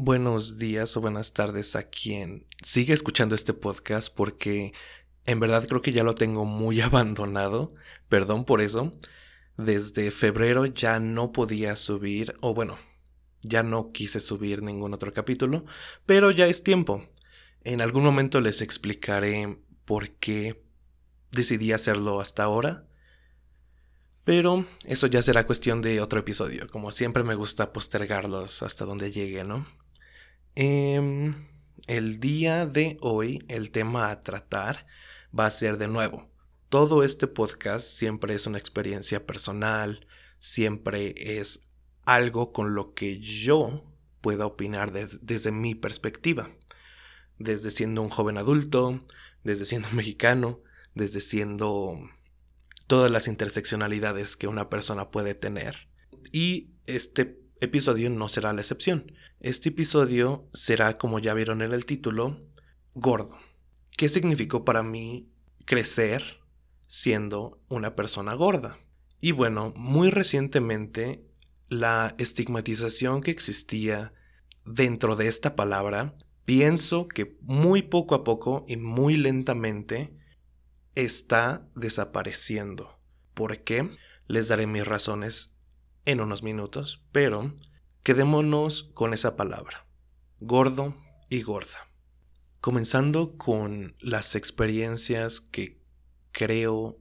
buenos días o buenas tardes a quien sigue escuchando este podcast porque en verdad creo que ya lo tengo muy abandonado. Perdón por eso. Desde febrero ya no podía subir, o bueno, ya no quise subir ningún otro capítulo, pero ya es tiempo. En algún momento les explicaré por qué decidí hacerlo hasta ahora. Pero eso ya será cuestión de otro episodio. Como siempre me gusta postergarlos hasta donde llegue, ¿no? Em, el día de hoy, el tema a tratar va a ser de nuevo. Todo este podcast siempre es una experiencia personal, siempre es algo con lo que yo pueda opinar desde mi perspectiva. Desde siendo un joven adulto, desde siendo mexicano, desde siendo todas las interseccionalidades que una persona puede tener. Y este episodio no será la excepción. Este episodio será, como ya vieron en el título, gordo. ¿Qué significó para mí crecer siendo una persona gorda? Y bueno, muy recientemente la estigmatización que existía dentro de esta palabra, pienso que muy poco a poco y muy lentamente está desapareciendo. ¿Por qué? Les daré mis razones en unos minutos, pero quedémonos con esa palabra, gordo y gorda. Comenzando con las experiencias que creo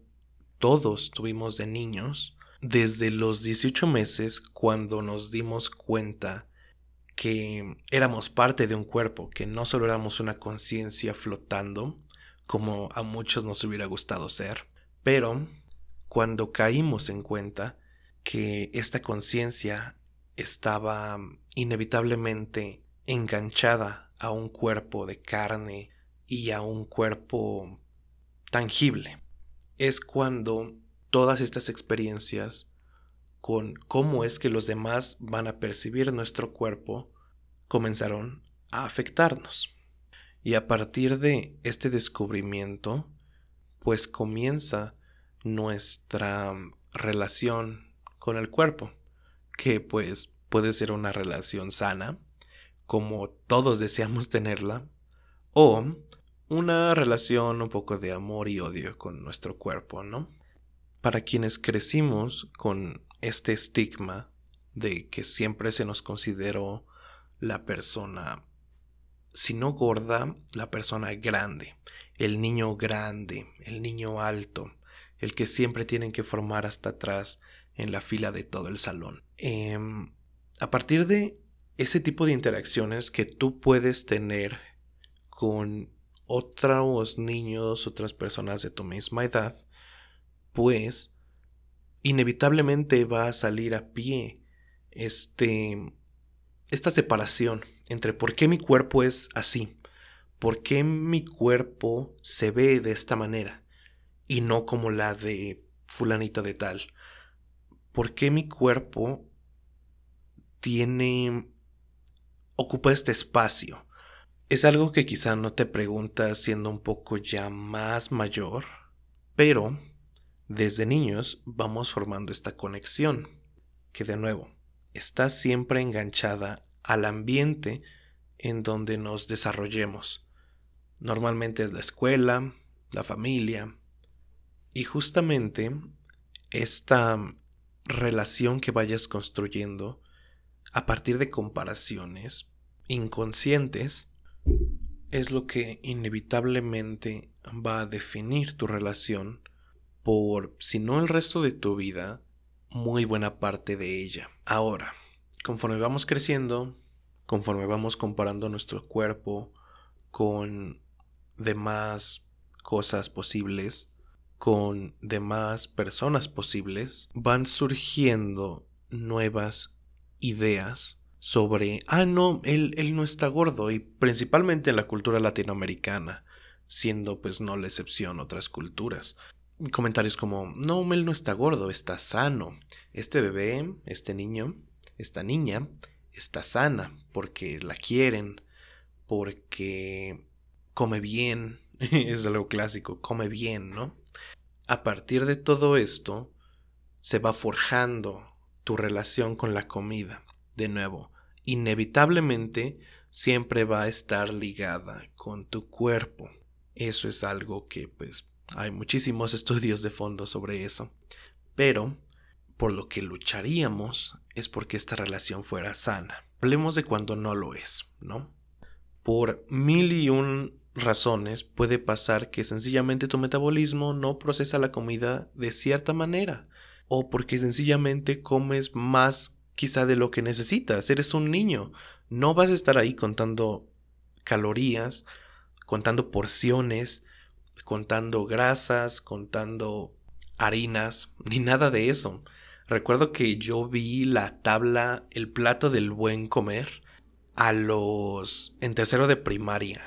todos tuvimos de niños, desde los 18 meses cuando nos dimos cuenta que éramos parte de un cuerpo, que no solo éramos una conciencia flotando, como a muchos nos hubiera gustado ser, pero cuando caímos en cuenta que esta conciencia estaba inevitablemente enganchada a un cuerpo de carne y a un cuerpo tangible. Es cuando todas estas experiencias con cómo es que los demás van a percibir nuestro cuerpo comenzaron a afectarnos. Y a partir de este descubrimiento, pues comienza nuestra relación con el cuerpo, que pues puede ser una relación sana, como todos deseamos tenerla, o una relación un poco de amor y odio con nuestro cuerpo, ¿no? Para quienes crecimos con este estigma de que siempre se nos consideró la persona si no gorda, la persona grande, el niño grande, el niño alto, el que siempre tienen que formar hasta atrás en la fila de todo el salón. Em, a partir de ese tipo de interacciones que tú puedes tener con otros niños, otras personas de tu misma edad, pues inevitablemente va a salir a pie este, esta separación entre por qué mi cuerpo es así, por qué mi cuerpo se ve de esta manera y no como la de fulanito de tal, por qué mi cuerpo tiene ocupa este espacio. Es algo que quizá no te preguntas siendo un poco ya más mayor, pero desde niños vamos formando esta conexión, que de nuevo está siempre enganchada al ambiente en donde nos desarrollemos. Normalmente es la escuela, la familia, y justamente esta relación que vayas construyendo a partir de comparaciones inconscientes es lo que inevitablemente va a definir tu relación por, si no el resto de tu vida, muy buena parte de ella. Ahora, conforme vamos creciendo, conforme vamos comparando nuestro cuerpo con demás cosas posibles, con demás personas posibles, van surgiendo nuevas ideas sobre, ah, no, él, él no está gordo, y principalmente en la cultura latinoamericana, siendo pues no la excepción otras culturas. Comentarios como, no, él no está gordo, está sano. Este bebé, este niño, esta niña está sana porque la quieren, porque come bien, es algo clásico, come bien, ¿no? A partir de todo esto, se va forjando tu relación con la comida. De nuevo, inevitablemente siempre va a estar ligada con tu cuerpo. Eso es algo que pues hay muchísimos estudios de fondo sobre eso. Pero por lo que lucharíamos es porque esta relación fuera sana. Hablemos de cuando no lo es, ¿no? Por mil y un razones puede pasar que sencillamente tu metabolismo no procesa la comida de cierta manera o porque sencillamente comes más quizá de lo que necesitas. Eres un niño. No vas a estar ahí contando calorías, contando porciones, contando grasas, contando harinas, ni nada de eso. Recuerdo que yo vi la tabla, el plato del buen comer a los en tercero de primaria.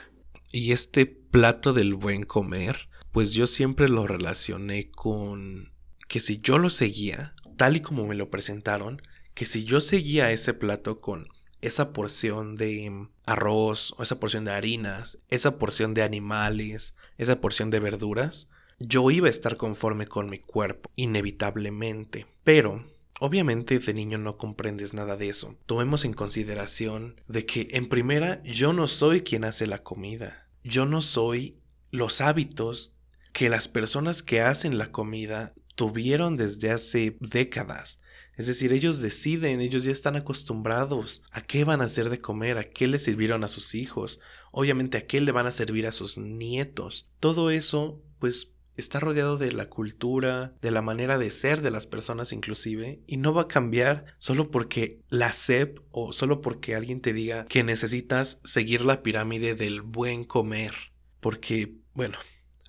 Y este plato del buen comer, pues yo siempre lo relacioné con que si yo lo seguía, tal y como me lo presentaron, que si yo seguía ese plato con esa porción de arroz o esa porción de harinas, esa porción de animales, esa porción de verduras, yo iba a estar conforme con mi cuerpo, inevitablemente. Pero, obviamente de niño no comprendes nada de eso. Tomemos en consideración de que, en primera, yo no soy quien hace la comida. Yo no soy los hábitos que las personas que hacen la comida tuvieron desde hace décadas. Es decir, ellos deciden, ellos ya están acostumbrados a qué van a hacer de comer, a qué le sirvieron a sus hijos, obviamente a qué le van a servir a sus nietos. Todo eso, pues, está rodeado de la cultura, de la manera de ser de las personas inclusive, y no va a cambiar solo porque la SEP o solo porque alguien te diga que necesitas seguir la pirámide del buen comer. Porque, bueno,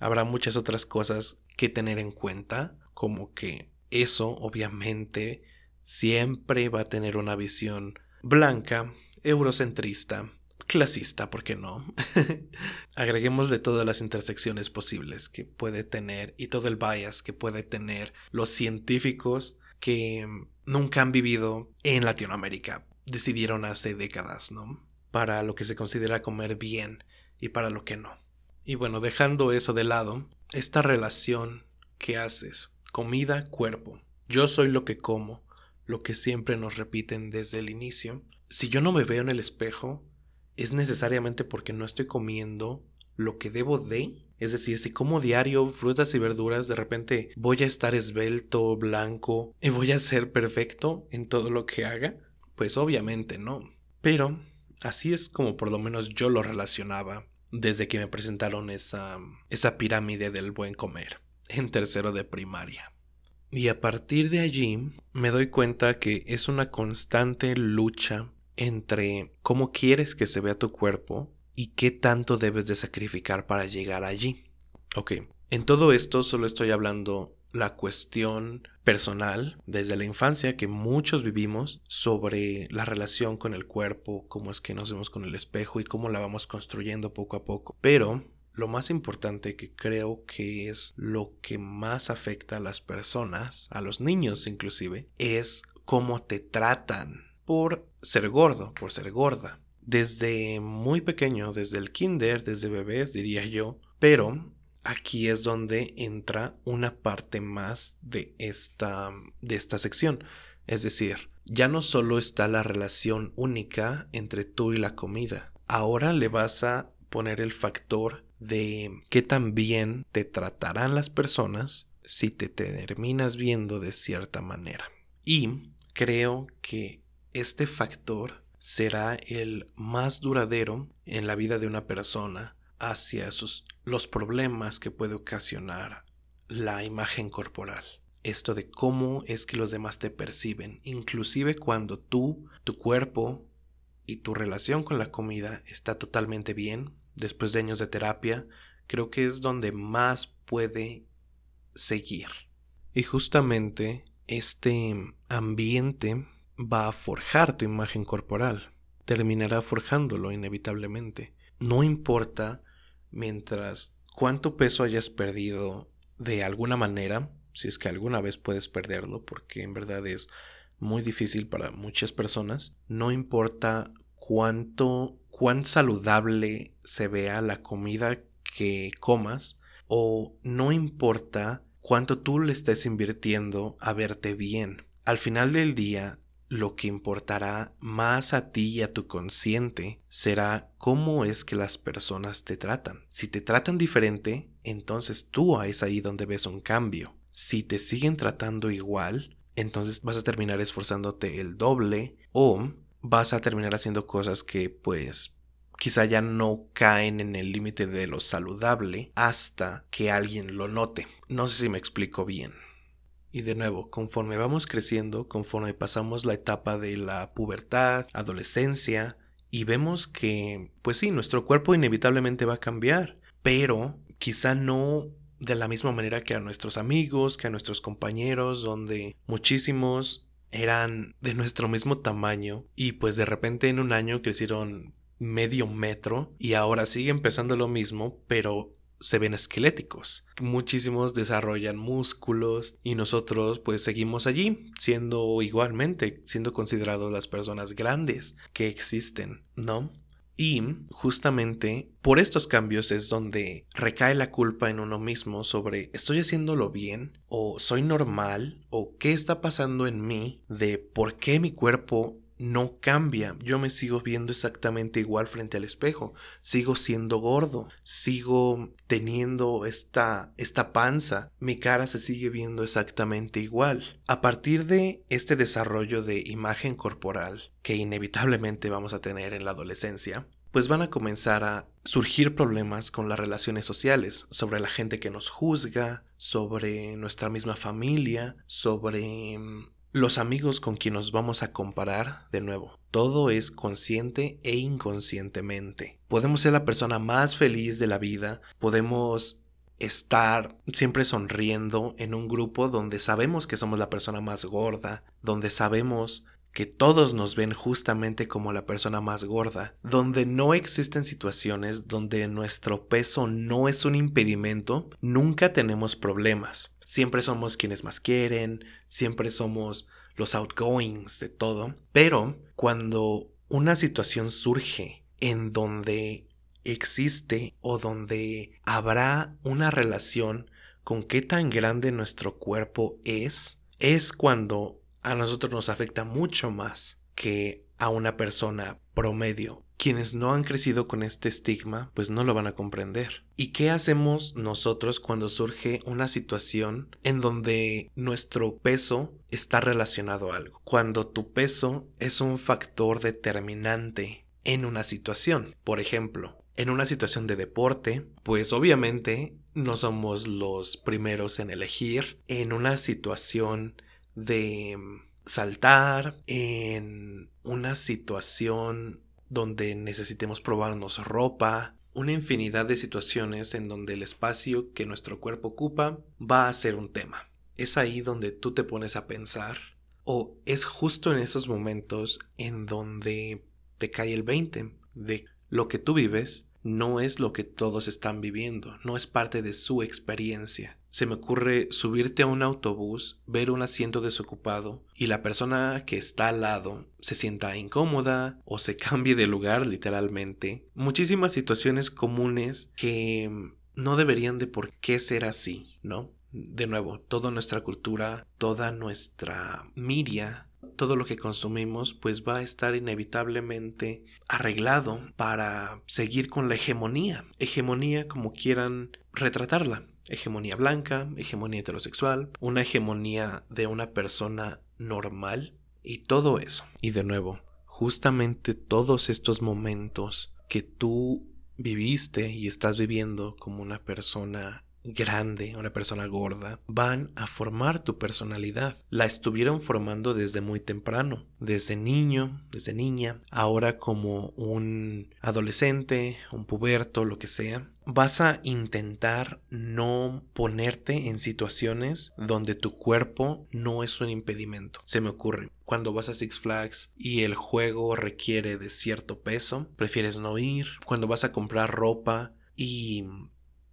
habrá muchas otras cosas que tener en cuenta, como que eso obviamente siempre va a tener una visión blanca, eurocentrista, clasista, ¿por qué no? Agreguémosle todas las intersecciones posibles que puede tener y todo el bias que puede tener los científicos que nunca han vivido en Latinoamérica. Decidieron hace décadas, ¿no? Para lo que se considera comer bien y para lo que no. Y bueno, dejando eso de lado, esta relación que haces, comida-cuerpo, yo soy lo que como, lo que siempre nos repiten desde el inicio. Si yo no me veo en el espejo, es necesariamente porque no estoy comiendo lo que debo de. Es decir, si como diario frutas y verduras, de repente voy a estar esbelto, blanco y voy a ser perfecto en todo lo que haga. Pues obviamente no. Pero así es como por lo menos yo lo relacionaba desde que me presentaron esa, esa pirámide del buen comer en tercero de primaria. Y a partir de allí me doy cuenta que es una constante lucha entre cómo quieres que se vea tu cuerpo y qué tanto debes de sacrificar para llegar allí. Ok, en todo esto solo estoy hablando la cuestión personal desde la infancia que muchos vivimos sobre la relación con el cuerpo, cómo es que nos vemos con el espejo y cómo la vamos construyendo poco a poco. Pero lo más importante que creo que es lo que más afecta a las personas, a los niños inclusive, es cómo te tratan por ser gordo, por ser gorda. Desde muy pequeño, desde el kinder, desde bebés diría yo, pero aquí es donde entra una parte más de esta, de esta sección. Es decir, ya no solo está la relación única entre tú y la comida, ahora le vas a poner el factor de qué tan bien te tratarán las personas si te terminas viendo de cierta manera. Y creo que este factor será el más duradero en la vida de una persona hacia los problemas que puede ocasionar la imagen corporal. Esto de cómo es que los demás te perciben, inclusive cuando tú, tu cuerpo y tu relación con la comida está totalmente bien, después de años de terapia, creo que es donde más puede seguir. Y justamente este ambiente va a forjar tu imagen corporal, terminará forjándolo inevitablemente. No importa mientras cuánto peso hayas perdido de alguna manera, si es que alguna vez puedes perderlo, porque en verdad es muy difícil para muchas personas, no importa cuánto cuán saludable se vea la comida que comas o no importa cuánto tú le estés invirtiendo a verte bien. Al final del día, lo que importará más a ti y a tu consciente será cómo es que las personas te tratan. Si te tratan diferente, entonces tú es ahí donde ves un cambio. Si te siguen tratando igual, entonces vas a terminar esforzándote el doble o vas a terminar haciendo cosas que pues quizá ya no caen en el límite de lo saludable hasta que alguien lo note. No sé si me explico bien. Y de nuevo, conforme vamos creciendo, conforme pasamos la etapa de la pubertad, adolescencia, y vemos que, pues sí, nuestro cuerpo inevitablemente va a cambiar, pero quizá no de la misma manera que a nuestros amigos, que a nuestros compañeros, donde muchísimos eran de nuestro mismo tamaño y pues de repente en un año crecieron medio metro y ahora sigue empezando lo mismo, pero se ven esqueléticos. Muchísimos desarrollan músculos y nosotros pues seguimos allí siendo igualmente, siendo considerados las personas grandes que existen, ¿no? Y justamente por estos cambios es donde recae la culpa en uno mismo sobre estoy haciéndolo bien o soy normal o qué está pasando en mí de por qué mi cuerpo no cambia. Yo me sigo viendo exactamente igual frente al espejo. Sigo siendo gordo. Sigo teniendo esta, esta panza. Mi cara se sigue viendo exactamente igual. A partir de este desarrollo de imagen corporal que inevitablemente vamos a tener en la adolescencia, pues van a comenzar a surgir problemas con las relaciones sociales, sobre la gente que nos juzga, sobre nuestra misma familia, sobre mm, los amigos con quien nos vamos a comparar, de nuevo, todo es consciente e inconscientemente. Podemos ser la persona más feliz de la vida, podemos estar siempre sonriendo en un grupo donde sabemos que somos la persona más gorda, donde sabemos que todos nos ven justamente como la persona más gorda, donde no existen situaciones donde nuestro peso no es un impedimento, nunca tenemos problemas. Siempre somos quienes más quieren, siempre somos los outgoings de todo. Pero cuando una situación surge en donde existe o donde habrá una relación con qué tan grande nuestro cuerpo es, es cuando a nosotros nos afecta mucho más que a una persona promedio quienes no han crecido con este estigma, pues no lo van a comprender. ¿Y qué hacemos nosotros cuando surge una situación en donde nuestro peso está relacionado a algo? Cuando tu peso es un factor determinante en una situación. Por ejemplo, en una situación de deporte, pues obviamente no somos los primeros en elegir. En una situación de saltar, en una situación donde necesitemos probarnos ropa, una infinidad de situaciones en donde el espacio que nuestro cuerpo ocupa va a ser un tema. Es ahí donde tú te pones a pensar o es justo en esos momentos en donde te cae el 20 de lo que tú vives no es lo que todos están viviendo, no es parte de su experiencia. Se me ocurre subirte a un autobús, ver un asiento desocupado y la persona que está al lado se sienta incómoda o se cambie de lugar literalmente. Muchísimas situaciones comunes que no deberían de por qué ser así, ¿no? De nuevo, toda nuestra cultura, toda nuestra media todo lo que consumimos pues va a estar inevitablemente arreglado para seguir con la hegemonía, hegemonía como quieran retratarla, hegemonía blanca, hegemonía heterosexual, una hegemonía de una persona normal y todo eso. Y de nuevo, justamente todos estos momentos que tú viviste y estás viviendo como una persona grande, una persona gorda, van a formar tu personalidad. La estuvieron formando desde muy temprano, desde niño, desde niña, ahora como un adolescente, un puberto, lo que sea. Vas a intentar no ponerte en situaciones donde tu cuerpo no es un impedimento. Se me ocurre, cuando vas a Six Flags y el juego requiere de cierto peso, prefieres no ir. Cuando vas a comprar ropa y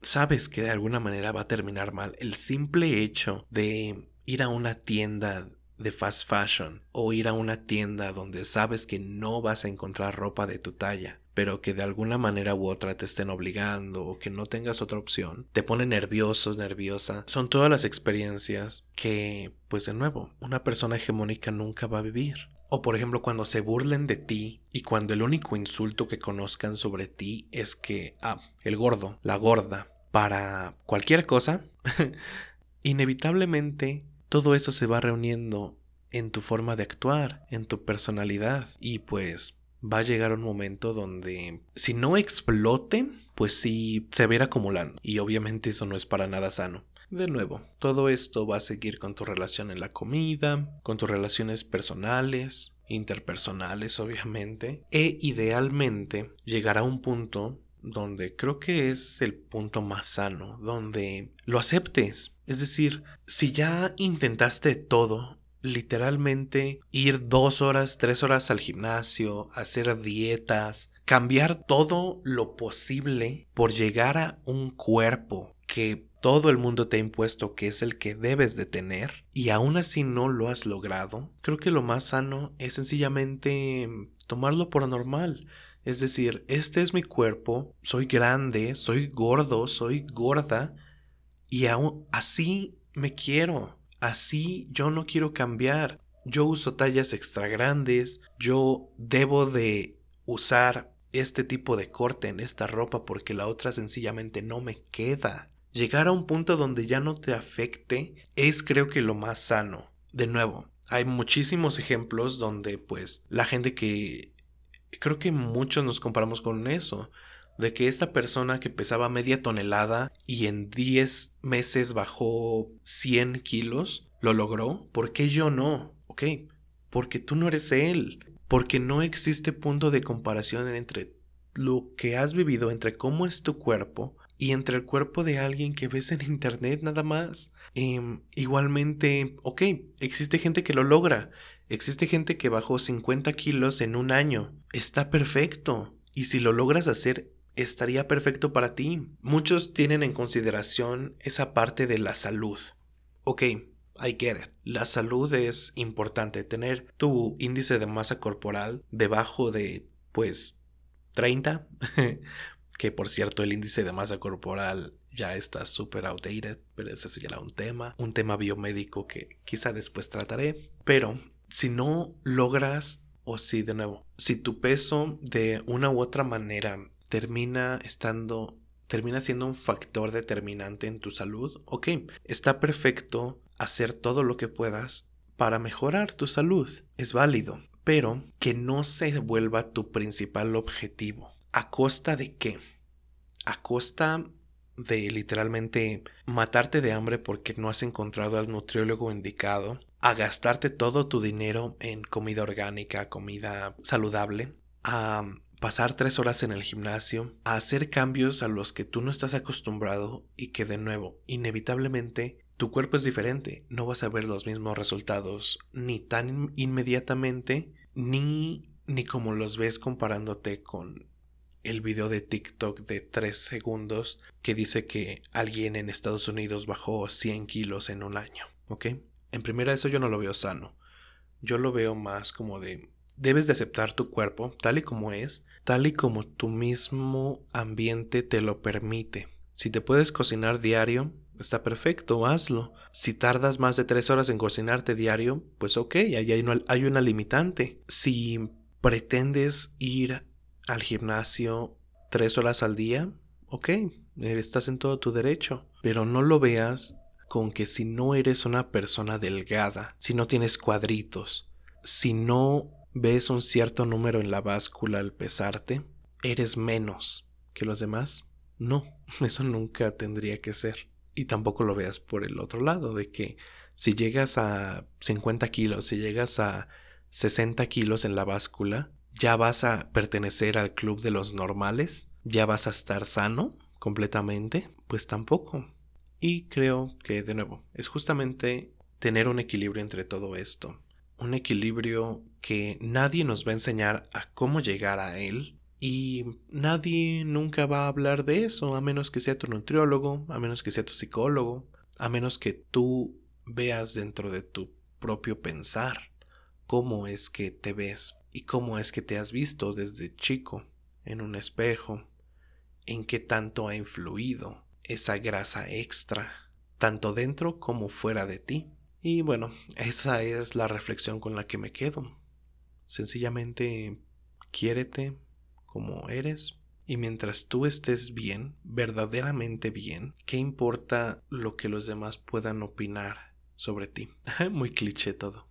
sabes que de alguna manera va a terminar mal. El simple hecho de ir a una tienda de fast fashion o ir a una tienda donde sabes que no vas a encontrar ropa de tu talla, pero que de alguna manera u otra te estén obligando o que no tengas otra opción, te pone nervioso, nerviosa. Son todas las experiencias que, pues de nuevo, una persona hegemónica nunca va a vivir. O por ejemplo, cuando se burlen de ti y cuando el único insulto que conozcan sobre ti es que, ah, el gordo, la gorda, para cualquier cosa, inevitablemente todo eso se va reuniendo en tu forma de actuar, en tu personalidad. Y pues va a llegar un momento donde si no explote, pues sí se ir acumulando. Y obviamente eso no es para nada sano. De nuevo, todo esto va a seguir con tu relación en la comida, con tus relaciones personales, interpersonales obviamente, e idealmente llegará a un punto donde creo que es el punto más sano, donde lo aceptes. Es decir, si ya intentaste todo, literalmente ir dos horas, tres horas al gimnasio, hacer dietas, cambiar todo lo posible por llegar a un cuerpo que todo el mundo te ha impuesto que es el que debes de tener y aún así no lo has logrado, creo que lo más sano es sencillamente tomarlo por normal. Es decir, este es mi cuerpo, soy grande, soy gordo, soy gorda y aún así me quiero, así yo no quiero cambiar. Yo uso tallas extra grandes, yo debo de usar este tipo de corte en esta ropa porque la otra sencillamente no me queda llegar a un punto donde ya no te afecte es creo que lo más sano. De nuevo, hay muchísimos ejemplos donde pues la gente que creo que muchos nos comparamos con eso, de que esta persona que pesaba media tonelada y en 10 meses bajó 100 kilos, lo logró, ¿por qué yo no? Ok, porque tú no eres él, porque no existe punto de comparación entre lo que has vivido, entre cómo es tu cuerpo y entre el cuerpo de alguien que ves en internet nada más. Em, igualmente, ok, existe gente que lo logra, existe gente que bajó 50 kilos en un año, está perfecto, y si lo logras hacer, estaría perfecto para ti. Muchos tienen en consideración esa parte de la salud. Ok, I get it. La salud es importante. Tener tu índice de masa corporal debajo de, pues, 30 que por cierto el índice de masa corporal ya está súper outdated, pero ese sería un tema, un tema biomédico que quizá después trataré, pero si no logras, o si de nuevo, si tu peso de una u otra manera termina estando, termina siendo un factor determinante en tu salud, ok, está perfecto hacer todo lo que puedas para mejorar tu salud, es válido, pero que no se vuelva tu principal objetivo. ¿A costa de qué? A costa de literalmente matarte de hambre porque no has encontrado al nutriólogo indicado, a gastarte todo tu dinero en comida orgánica, comida saludable, a pasar tres horas en el gimnasio, a hacer cambios a los que tú no estás acostumbrado y que de nuevo, inevitablemente, tu cuerpo es diferente, no vas a ver los mismos resultados ni tan inmediatamente ni ni como los ves comparándote con el video de TikTok de 3 segundos que dice que alguien en Estados Unidos bajó 100 kilos en un año, ¿ok? En primera eso yo no lo veo sano. Yo lo veo más como de debes de aceptar tu cuerpo tal y como es, tal y como tu mismo ambiente te lo permite. Si te puedes cocinar diario, está perfecto, hazlo. Si tardas más de 3 horas en cocinarte diario, pues ok, ahí hay una, hay una limitante. Si pretendes ir al gimnasio tres horas al día, ok, estás en todo tu derecho, pero no lo veas con que si no eres una persona delgada, si no tienes cuadritos, si no ves un cierto número en la báscula al pesarte, eres menos que los demás. No, eso nunca tendría que ser. Y tampoco lo veas por el otro lado, de que si llegas a 50 kilos, si llegas a 60 kilos en la báscula, ya vas a pertenecer al club de los normales, ya vas a estar sano completamente, pues tampoco. Y creo que, de nuevo, es justamente tener un equilibrio entre todo esto. Un equilibrio que nadie nos va a enseñar a cómo llegar a él. Y nadie nunca va a hablar de eso, a menos que sea tu nutriólogo, a menos que sea tu psicólogo, a menos que tú veas dentro de tu propio pensar cómo es que te ves y cómo es que te has visto desde chico en un espejo, en qué tanto ha influido esa grasa extra, tanto dentro como fuera de ti. Y bueno, esa es la reflexión con la que me quedo. Sencillamente quiérete como eres. Y mientras tú estés bien, verdaderamente bien, ¿qué importa lo que los demás puedan opinar sobre ti? Muy cliché todo.